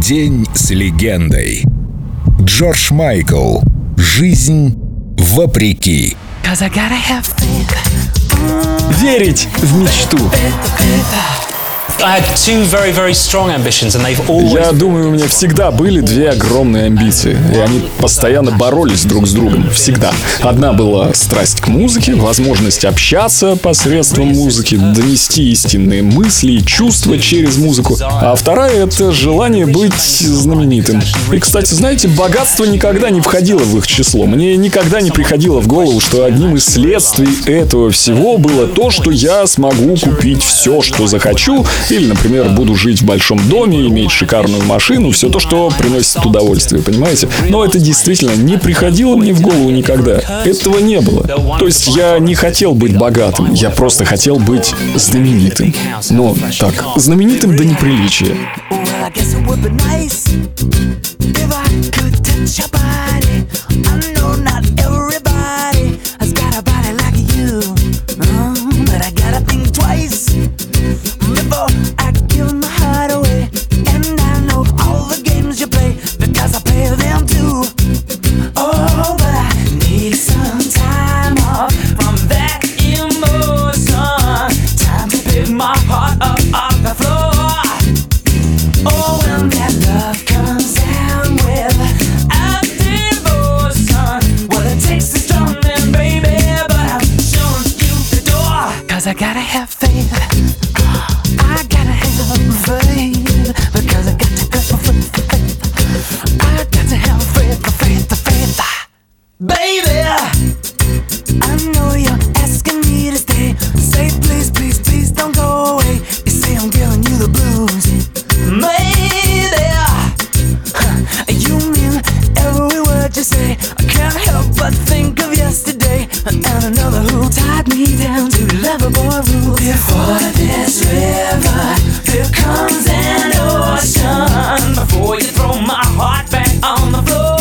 День с легендой. Джордж Майкл. Жизнь вопреки. Верить в мечту. Я думаю, у меня всегда были две огромные амбиции, и они постоянно боролись друг с другом, всегда. Одна была страсть к музыке, возможность общаться посредством музыки, донести истинные мысли и чувства через музыку, а вторая — это желание быть знаменитым. И, кстати, знаете, богатство никогда не входило в их число. Мне никогда не приходило в голову, что одним из следствий этого всего было то, что я смогу купить все, что захочу, или, например, буду жить в большом доме, иметь шикарную машину, все то, что приносит удовольствие, понимаете? Но это действительно не приходило мне в голову никогда. Этого не было. То есть я не хотел быть богатым, я просто хотел быть знаменитым. Но так, знаменитым до неприличия. Well, I guess it would be nice if I could touch your body. I know not everybody Cause I gotta have faith. I gotta have faith. Because I got to go for faith. I got to have faith, for faith, for faith. Ah, baby, I know you're asking me to stay. Say please, please, please don't go I can't help but think of yesterday and another who tied me down to lovable rules. Before this river, there comes an ocean. Before you throw my heart back on the floor.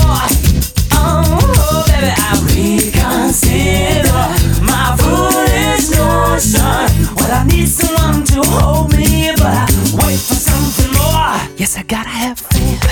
Oh, baby, I reconsider my foolish notion. Well, I need someone to hold me, but I wait for something more. Yes, I gotta have faith.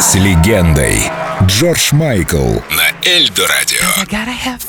С легендой. Джордж Майкл на Эльдо Радио. I gotta have